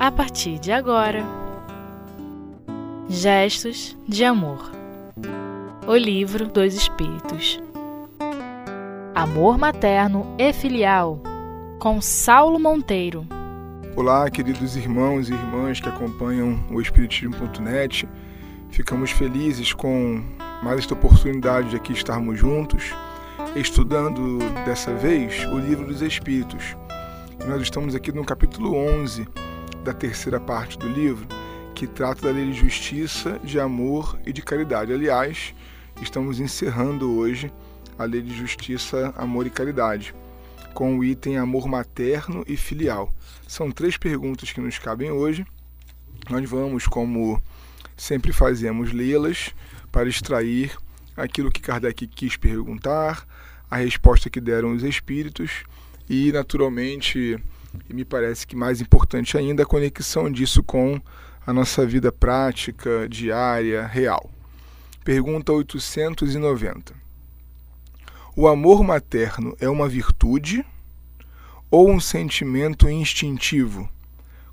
a partir de agora. Gestos de Amor O Livro dos Espíritos Amor Materno e Filial com Saulo Monteiro. Olá, queridos irmãos e irmãs que acompanham o Espiritismo.net. Ficamos felizes com mais esta oportunidade de aqui estarmos juntos, estudando dessa vez o Livro dos Espíritos. Nós estamos aqui no capítulo 11 da terceira parte do livro, que trata da lei de justiça, de amor e de caridade. Aliás, estamos encerrando hoje a lei de justiça, amor e caridade, com o item amor materno e filial. São três perguntas que nos cabem hoje. Nós vamos, como sempre fazemos, lê-las para extrair aquilo que Kardec quis perguntar, a resposta que deram os espíritos e, naturalmente, e me parece que mais importante ainda, a conexão disso com a nossa vida prática, diária, real. Pergunta 890. O amor materno é uma virtude ou um sentimento instintivo,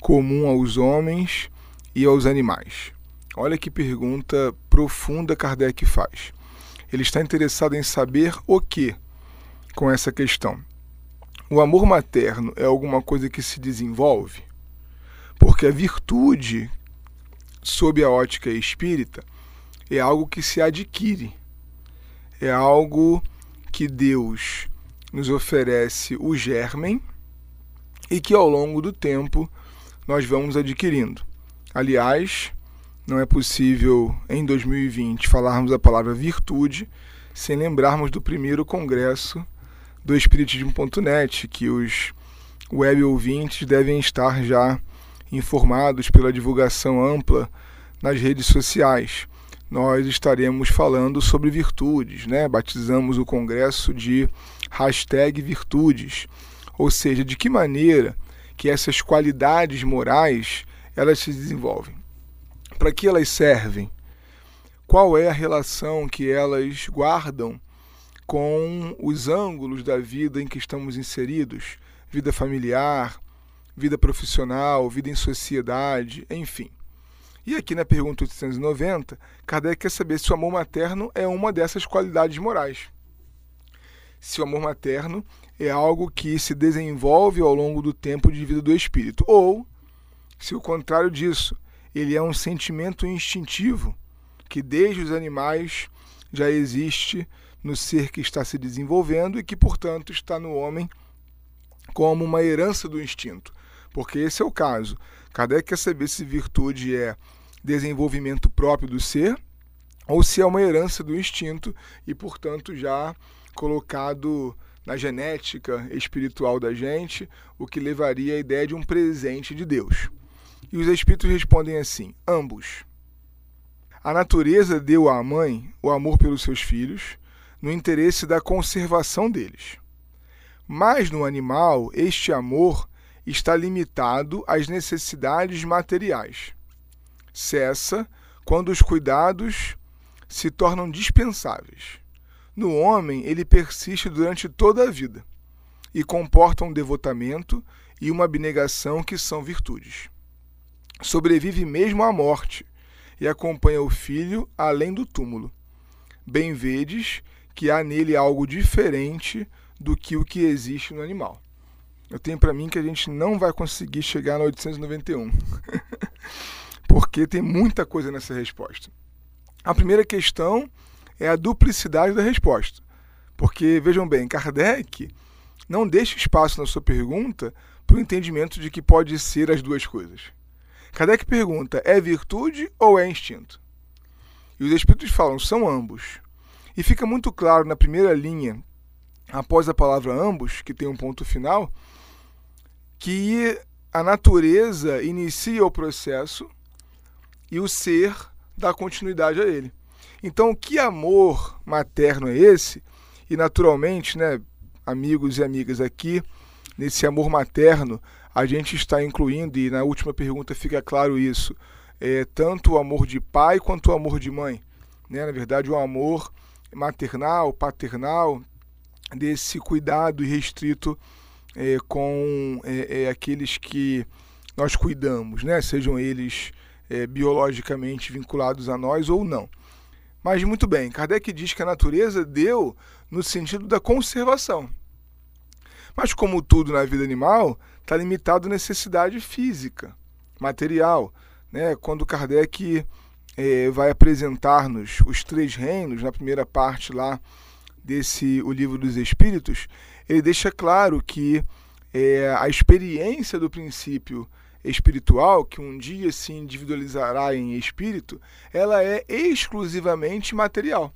comum aos homens e aos animais? Olha que pergunta profunda Kardec faz. Ele está interessado em saber o que com essa questão. O amor materno é alguma coisa que se desenvolve? Porque a virtude, sob a ótica espírita, é algo que se adquire. É algo que Deus nos oferece o germen e que ao longo do tempo nós vamos adquirindo. Aliás, não é possível em 2020 falarmos a palavra virtude sem lembrarmos do primeiro congresso do Espiritismo.net, que os web ouvintes devem estar já informados pela divulgação ampla nas redes sociais. Nós estaremos falando sobre virtudes, né? Batizamos o congresso de hashtag virtudes, ou seja, de que maneira que essas qualidades morais elas se desenvolvem. Para que elas servem? Qual é a relação que elas guardam com os ângulos da vida em que estamos inseridos, vida familiar, vida profissional, vida em sociedade, enfim. E aqui na pergunta 890, Kardec quer saber se o amor materno é uma dessas qualidades morais. Se o amor materno é algo que se desenvolve ao longo do tempo de vida do espírito, ou se o contrário disso, ele é um sentimento instintivo que desde os animais já existe no ser que está se desenvolvendo e que, portanto, está no homem como uma herança do instinto. Porque esse é o caso. Kardec quer saber se virtude é desenvolvimento próprio do ser ou se é uma herança do instinto e, portanto, já colocado na genética espiritual da gente, o que levaria à ideia de um presente de Deus. E os espíritos respondem assim: ambos. A natureza deu à mãe o amor pelos seus filhos, no interesse da conservação deles. Mas no animal, este amor está limitado às necessidades materiais. Cessa quando os cuidados se tornam dispensáveis. No homem, ele persiste durante toda a vida e comporta um devotamento e uma abnegação que são virtudes. Sobrevive mesmo à morte e acompanha o filho além do túmulo. Bem vedes que há nele algo diferente do que o que existe no animal. Eu tenho para mim que a gente não vai conseguir chegar no 891, porque tem muita coisa nessa resposta. A primeira questão é a duplicidade da resposta, porque vejam bem, Kardec não deixa espaço na sua pergunta para o entendimento de que pode ser as duas coisas. Kardec pergunta: é virtude ou é instinto? E os espíritos falam: são ambos. E fica muito claro na primeira linha, após a palavra ambos, que tem um ponto final, que a natureza inicia o processo e o ser dá continuidade a ele. Então, que amor materno é esse? E naturalmente, né, amigos e amigas aqui, nesse amor materno, a gente está incluindo, e na última pergunta fica claro isso, é, tanto o amor de pai quanto o amor de mãe. Né? Na verdade, o amor maternal, paternal, desse cuidado irrestrito é, com é, é, aqueles que nós cuidamos, né? sejam eles é, biologicamente vinculados a nós ou não. Mas muito bem, Kardec diz que a natureza deu no sentido da conservação. Mas como tudo na vida animal, está limitado à necessidade física, material. Né? Quando Kardec é, vai apresentar-nos os três reinos, na primeira parte lá desse O Livro dos Espíritos, ele deixa claro que é, a experiência do princípio espiritual, que um dia se individualizará em espírito, ela é exclusivamente material.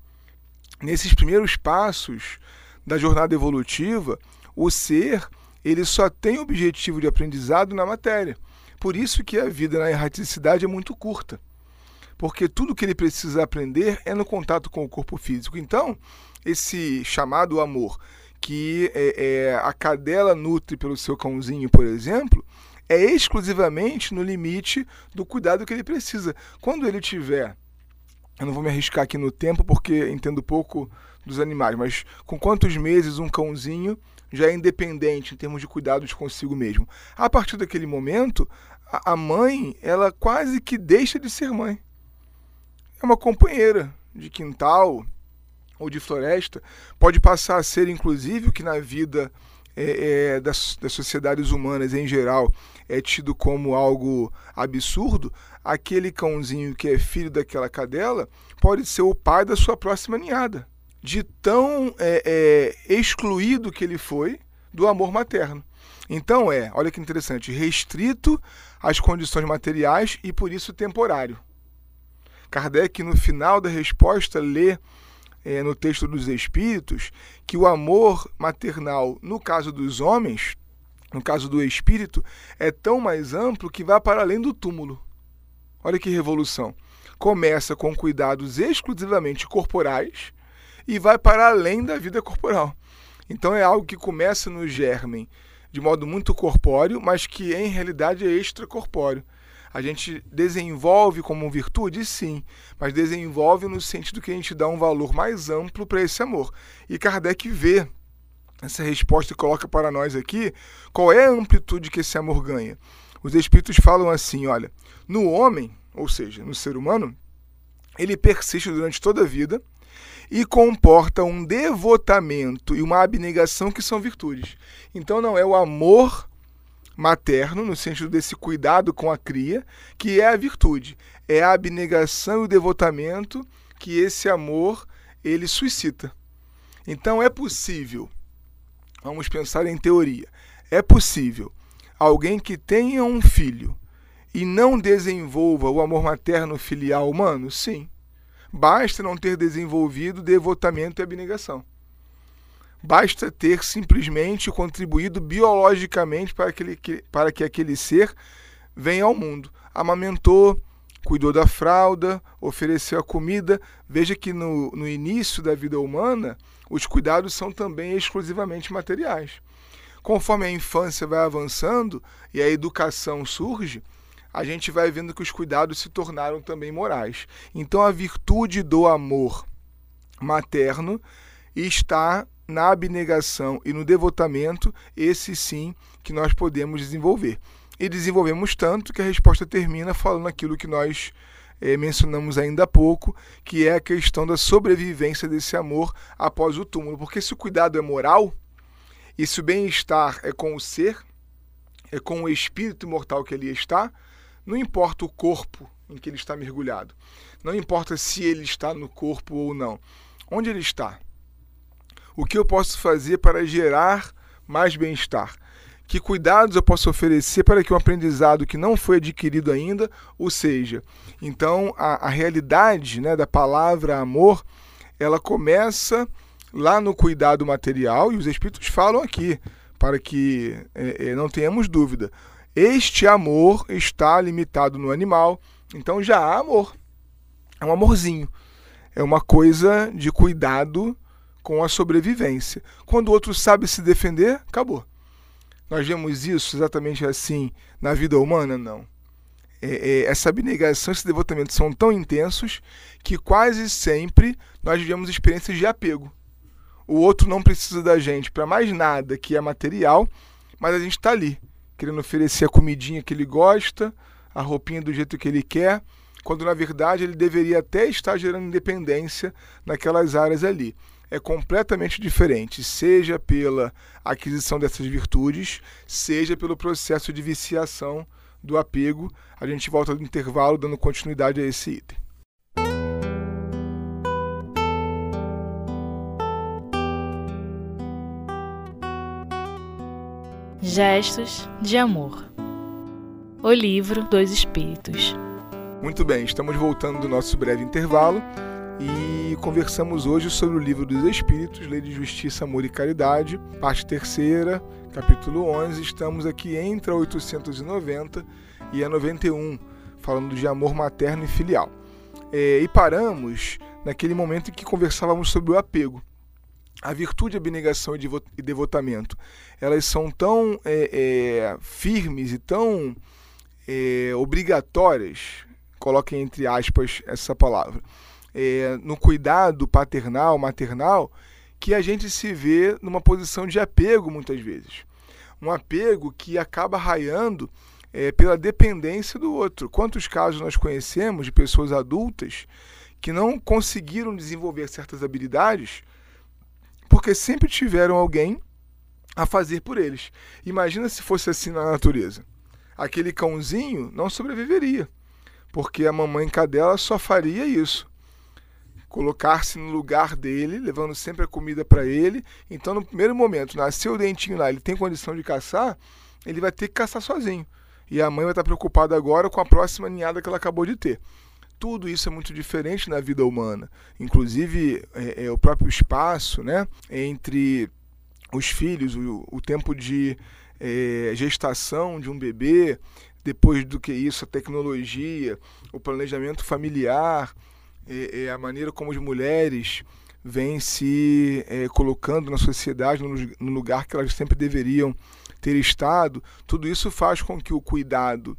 Nesses primeiros passos da jornada evolutiva, o ser ele só tem objetivo de aprendizado na matéria. Por isso que a vida na erraticidade é muito curta. Porque tudo que ele precisa aprender é no contato com o corpo físico. Então, esse chamado amor que é, é, a cadela nutre pelo seu cãozinho, por exemplo, é exclusivamente no limite do cuidado que ele precisa. Quando ele tiver, eu não vou me arriscar aqui no tempo porque entendo pouco dos animais, mas com quantos meses um cãozinho já é independente em termos de cuidados consigo mesmo? A partir daquele momento, a mãe, ela quase que deixa de ser mãe. É uma companheira de quintal ou de floresta, pode passar a ser inclusive o que na vida é, é, das, das sociedades humanas em geral é tido como algo absurdo, aquele cãozinho que é filho daquela cadela pode ser o pai da sua próxima ninhada. De tão é, é, excluído que ele foi do amor materno. Então é, olha que interessante, restrito às condições materiais e por isso temporário. Kardec, no final da resposta, lê é, no texto dos Espíritos que o amor maternal, no caso dos homens, no caso do espírito, é tão mais amplo que vai para além do túmulo. Olha que revolução. Começa com cuidados exclusivamente corporais e vai para além da vida corporal. Então é algo que começa no germen de modo muito corpóreo, mas que em realidade é extracorpóreo a gente desenvolve como virtude, sim, mas desenvolve no sentido que a gente dá um valor mais amplo para esse amor. E Kardec vê essa resposta e coloca para nós aqui qual é a amplitude que esse amor ganha. Os espíritos falam assim: olha, no homem, ou seja, no ser humano, ele persiste durante toda a vida e comporta um devotamento e uma abnegação que são virtudes. Então não é o amor materno, no sentido desse cuidado com a cria, que é a virtude. É a abnegação e o devotamento que esse amor ele suscita. Então é possível, vamos pensar em teoria, é possível alguém que tenha um filho e não desenvolva o amor materno filial humano? Sim. Basta não ter desenvolvido devotamento e abnegação. Basta ter simplesmente contribuído biologicamente para, aquele, para que aquele ser venha ao mundo. Amamentou, cuidou da fralda, ofereceu a comida. Veja que no, no início da vida humana, os cuidados são também exclusivamente materiais. Conforme a infância vai avançando e a educação surge, a gente vai vendo que os cuidados se tornaram também morais. Então a virtude do amor materno está na abnegação e no devotamento, esse sim que nós podemos desenvolver. E desenvolvemos tanto que a resposta termina falando aquilo que nós é, mencionamos ainda há pouco, que é a questão da sobrevivência desse amor após o túmulo. Porque se o cuidado é moral, e se o bem-estar é com o ser, é com o espírito imortal que ali está, não importa o corpo em que ele está mergulhado, não importa se ele está no corpo ou não, onde ele está, o que eu posso fazer para gerar mais bem-estar? Que cuidados eu posso oferecer para que um aprendizado que não foi adquirido ainda, ou seja, então a, a realidade né, da palavra amor, ela começa lá no cuidado material, e os Espíritos falam aqui, para que é, é, não tenhamos dúvida. Este amor está limitado no animal, então já há amor. É um amorzinho. É uma coisa de cuidado com a sobrevivência. Quando o outro sabe se defender, acabou. Nós vemos isso exatamente assim na vida humana? Não. É, é, essa abnegação, esse devotamento são tão intensos que quase sempre nós vivemos experiências de apego. O outro não precisa da gente para mais nada que é material, mas a gente está ali. querendo oferecer a comidinha que ele gosta, a roupinha do jeito que ele quer, quando na verdade ele deveria até estar gerando independência naquelas áreas ali. É completamente diferente, seja pela aquisição dessas virtudes, seja pelo processo de viciação do apego. A gente volta do intervalo dando continuidade a esse item. Gestos de Amor O Livro dos Espíritos. Muito bem, estamos voltando do nosso breve intervalo e conversamos hoje sobre o Livro dos Espíritos, Lei de Justiça, Amor e Caridade, parte terceira, capítulo 11. Estamos aqui entre a 890 e a 91, falando de amor materno e filial. É, e paramos naquele momento em que conversávamos sobre o apego a virtude, abnegação e devotamento, elas são tão é, é, firmes e tão é, obrigatórias, coloquem entre aspas essa palavra, é, no cuidado paternal, maternal, que a gente se vê numa posição de apego muitas vezes. Um apego que acaba raiando é, pela dependência do outro. Quantos casos nós conhecemos de pessoas adultas que não conseguiram desenvolver certas habilidades porque sempre tiveram alguém a fazer por eles. Imagina se fosse assim na natureza. Aquele cãozinho não sobreviveria, porque a mamãe cadela só faria isso. Colocar-se no lugar dele, levando sempre a comida para ele. Então, no primeiro momento, nasceu o dentinho lá, ele tem condição de caçar, ele vai ter que caçar sozinho. E a mãe vai estar preocupada agora com a próxima ninhada que ela acabou de ter tudo isso é muito diferente na vida humana. Inclusive, é, é, o próprio espaço né, entre os filhos, o, o tempo de é, gestação de um bebê, depois do que isso, a tecnologia, o planejamento familiar, a maneira como as mulheres vêm se é, colocando na sociedade no, no lugar que elas sempre deveriam ter estado, tudo isso faz com que o cuidado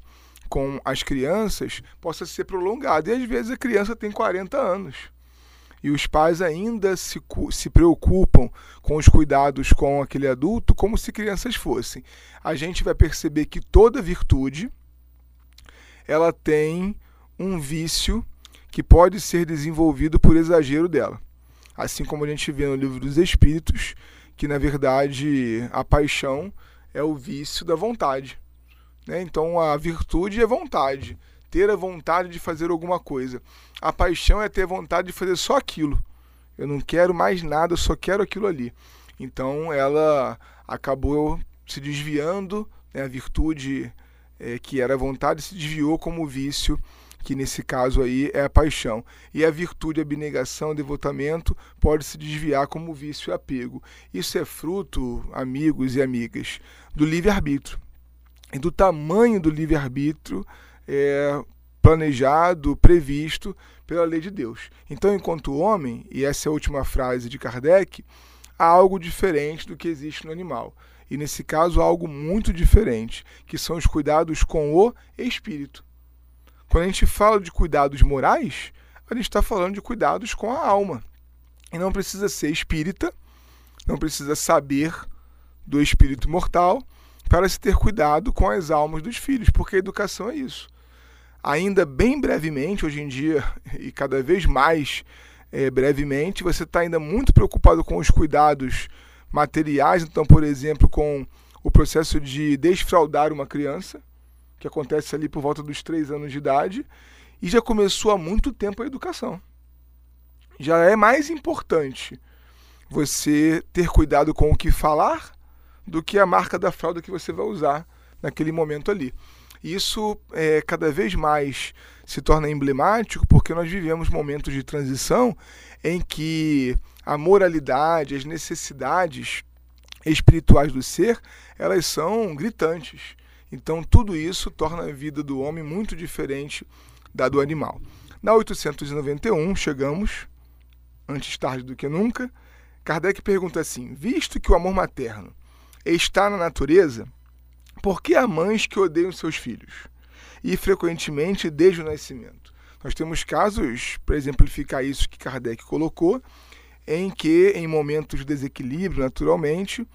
com as crianças possa ser prolongado. E às vezes a criança tem 40 anos. E os pais ainda se, se preocupam com os cuidados com aquele adulto como se crianças fossem. A gente vai perceber que toda virtude ela tem um vício que pode ser desenvolvido por exagero dela. Assim como a gente vê no livro dos Espíritos, que na verdade a paixão é o vício da vontade. Né? Então a virtude é vontade, ter a vontade de fazer alguma coisa. A paixão é ter vontade de fazer só aquilo. Eu não quero mais nada, eu só quero aquilo ali. Então ela acabou se desviando, né? a virtude é, que era vontade se desviou como vício, que nesse caso aí é a paixão. E a virtude, a abnegação, o devotamento pode se desviar como vício e apego. Isso é fruto, amigos e amigas, do livre-arbítrio e do tamanho do livre-arbítrio é, planejado, previsto pela lei de Deus. Então, enquanto homem, e essa é a última frase de Kardec, há algo diferente do que existe no animal. E nesse caso, há algo muito diferente, que são os cuidados com o espírito. Quando a gente fala de cuidados morais, a gente está falando de cuidados com a alma. E não precisa ser espírita, não precisa saber do espírito mortal, para se ter cuidado com as almas dos filhos, porque a educação é isso. Ainda bem brevemente, hoje em dia, e cada vez mais é, brevemente, você está ainda muito preocupado com os cuidados materiais, então, por exemplo, com o processo de desfraudar uma criança, que acontece ali por volta dos três anos de idade, e já começou há muito tempo a educação. Já é mais importante você ter cuidado com o que falar do que a marca da fralda que você vai usar naquele momento ali. Isso é, cada vez mais se torna emblemático porque nós vivemos momentos de transição em que a moralidade, as necessidades espirituais do ser, elas são gritantes. Então tudo isso torna a vida do homem muito diferente da do animal. Na 891 chegamos, antes tarde do que nunca, Kardec pergunta assim: visto que o amor materno está na natureza, por que há mães que odeiam seus filhos? E frequentemente desde o nascimento. Nós temos casos, para exemplificar isso que Kardec colocou, em que, em momentos de desequilíbrio, naturalmente,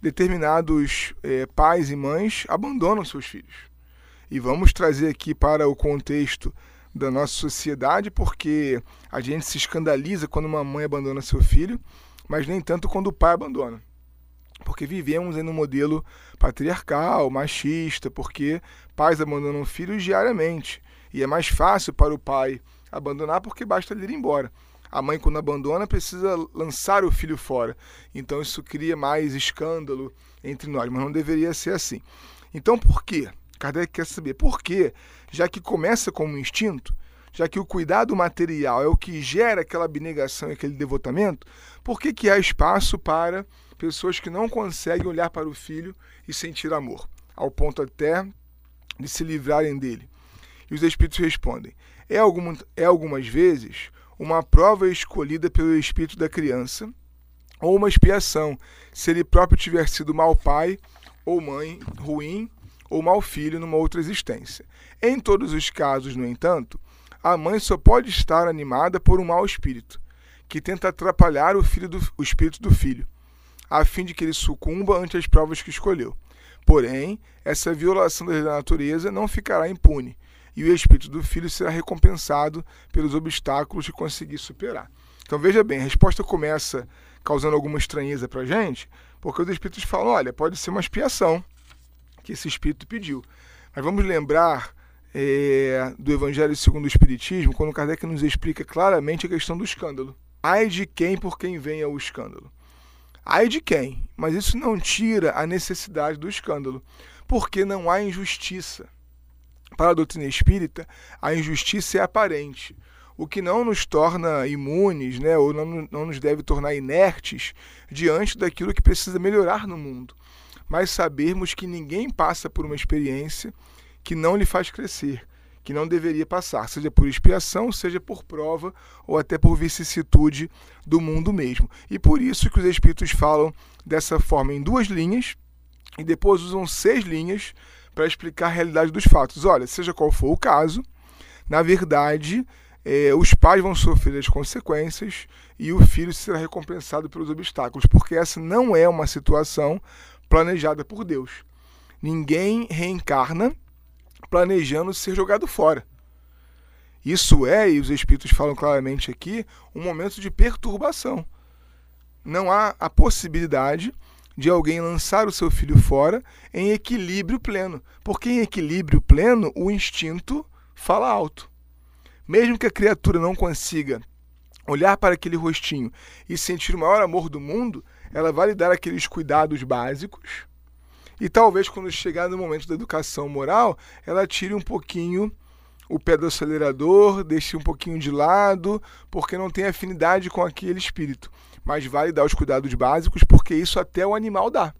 determinados é, pais e mães abandonam seus filhos. E vamos trazer aqui para o contexto da nossa sociedade, porque a gente se escandaliza quando uma mãe abandona seu filho, mas nem tanto quando o pai abandona. Porque vivemos em um modelo patriarcal, machista, porque pais abandonam filhos diariamente. E é mais fácil para o pai abandonar porque basta ele ir embora. A mãe, quando abandona, precisa lançar o filho fora. Então isso cria mais escândalo entre nós, mas não deveria ser assim. Então por quê? Kardec quer saber por quê, já que começa como um instinto, já que o cuidado material é o que gera aquela abnegação e aquele devotamento, por que, que há espaço para pessoas que não conseguem olhar para o filho e sentir amor, ao ponto até de se livrarem dele? E os espíritos respondem: é, alguma, é algumas vezes uma prova escolhida pelo espírito da criança, ou uma expiação, se ele próprio tiver sido mau pai ou mãe ruim ou mau filho numa outra existência. Em todos os casos, no entanto, a mãe só pode estar animada por um mau espírito, que tenta atrapalhar o, filho do, o espírito do filho, a fim de que ele sucumba ante as provas que escolheu. Porém, essa violação da natureza não ficará impune, e o espírito do filho será recompensado pelos obstáculos que conseguir superar. Então veja bem, a resposta começa causando alguma estranheza para a gente, porque os espíritos falam: olha, pode ser uma expiação que esse espírito pediu. Mas vamos lembrar é, do Evangelho segundo o Espiritismo, quando Kardec nos explica claramente a questão do escândalo. Ai de quem por quem venha o escândalo. Ai de quem, mas isso não tira a necessidade do escândalo, porque não há injustiça. Para a doutrina espírita, a injustiça é aparente, o que não nos torna imunes, né, ou não, não nos deve tornar inertes diante daquilo que precisa melhorar no mundo. Mas sabermos que ninguém passa por uma experiência que não lhe faz crescer, que não deveria passar, seja por expiação, seja por prova ou até por vicissitude do mundo mesmo. E por isso que os espíritos falam dessa forma em duas linhas e depois usam seis linhas para explicar a realidade dos fatos. Olha, seja qual for o caso, na verdade, é, os pais vão sofrer as consequências e o filho será recompensado pelos obstáculos, porque essa não é uma situação planejada por Deus. Ninguém reencarna planejando ser jogado fora. Isso é, e os espíritos falam claramente aqui, um momento de perturbação. Não há a possibilidade de alguém lançar o seu filho fora em equilíbrio pleno. Porque em equilíbrio pleno, o instinto fala alto. Mesmo que a criatura não consiga olhar para aquele rostinho e sentir o maior amor do mundo, ela vai lhe dar aqueles cuidados básicos. E talvez quando chegar no momento da educação moral, ela tire um pouquinho o pé do acelerador, deixe um pouquinho de lado, porque não tem afinidade com aquele espírito mas vale dar os cuidados básicos porque isso até o animal dá.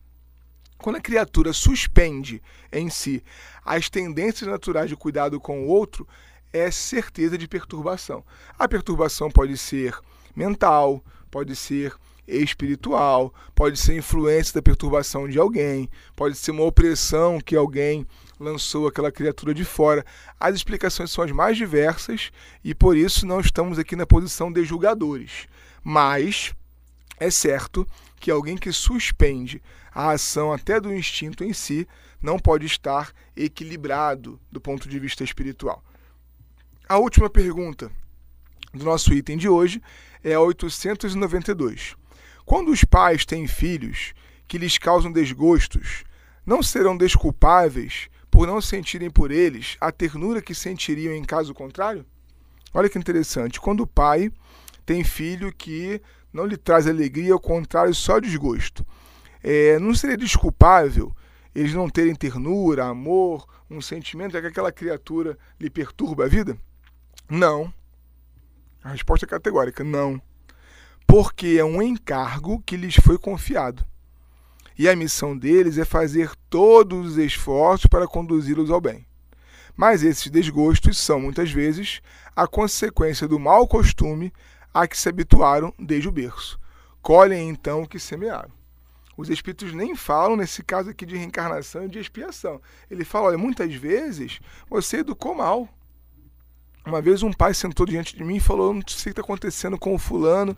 Quando a criatura suspende em si as tendências naturais de cuidado com o outro, é certeza de perturbação. A perturbação pode ser mental, pode ser espiritual, pode ser influência da perturbação de alguém, pode ser uma opressão que alguém lançou aquela criatura de fora. As explicações são as mais diversas e por isso não estamos aqui na posição de julgadores. Mas é certo que alguém que suspende a ação até do instinto em si não pode estar equilibrado do ponto de vista espiritual. A última pergunta do nosso item de hoje é a 892. Quando os pais têm filhos que lhes causam desgostos, não serão desculpáveis por não sentirem por eles a ternura que sentiriam em caso contrário? Olha que interessante. Quando o pai tem filho que não lhe traz alegria, ao contrário, só desgosto. É, não seria desculpável eles não terem ternura, amor, um sentimento é que aquela criatura lhe perturba a vida? Não. A resposta é categórica: não. Porque é um encargo que lhes foi confiado. E a missão deles é fazer todos os esforços para conduzi-los ao bem. Mas esses desgostos são, muitas vezes, a consequência do mau costume a que se habituaram desde o berço. Colhem então o que semearam. Os espíritos nem falam nesse caso aqui de reencarnação e de expiação. Ele fala: olha, muitas vezes você educou mal. Uma vez um pai sentou diante de mim e falou: não sei o que está acontecendo com o fulano,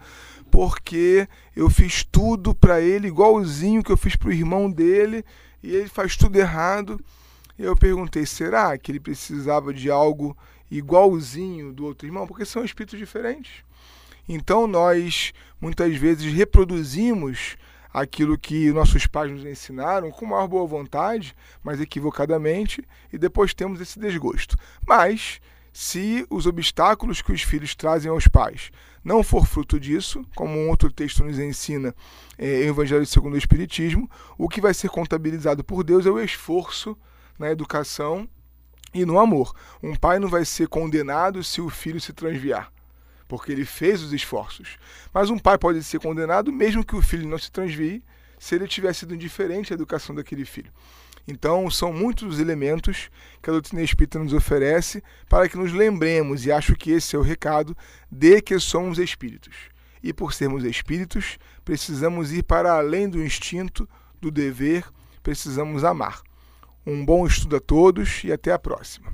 porque eu fiz tudo para ele igualzinho que eu fiz para o irmão dele e ele faz tudo errado. Eu perguntei: será que ele precisava de algo igualzinho do outro irmão? Porque são espíritos diferentes. Então nós muitas vezes reproduzimos aquilo que nossos pais nos ensinaram com maior boa vontade, mas equivocadamente, e depois temos esse desgosto. Mas se os obstáculos que os filhos trazem aos pais não for fruto disso, como um outro texto nos ensina é, em Evangelho segundo o Espiritismo, o que vai ser contabilizado por Deus é o esforço na educação e no amor. Um pai não vai ser condenado se o filho se transviar, porque ele fez os esforços. Mas um pai pode ser condenado mesmo que o filho não se transvie, se ele tiver sido indiferente à educação daquele filho. Então, são muitos os elementos que a doutrina espírita nos oferece para que nos lembremos, e acho que esse é o recado, de que somos espíritos. E por sermos espíritos, precisamos ir para além do instinto, do dever, precisamos amar. Um bom estudo a todos e até a próxima.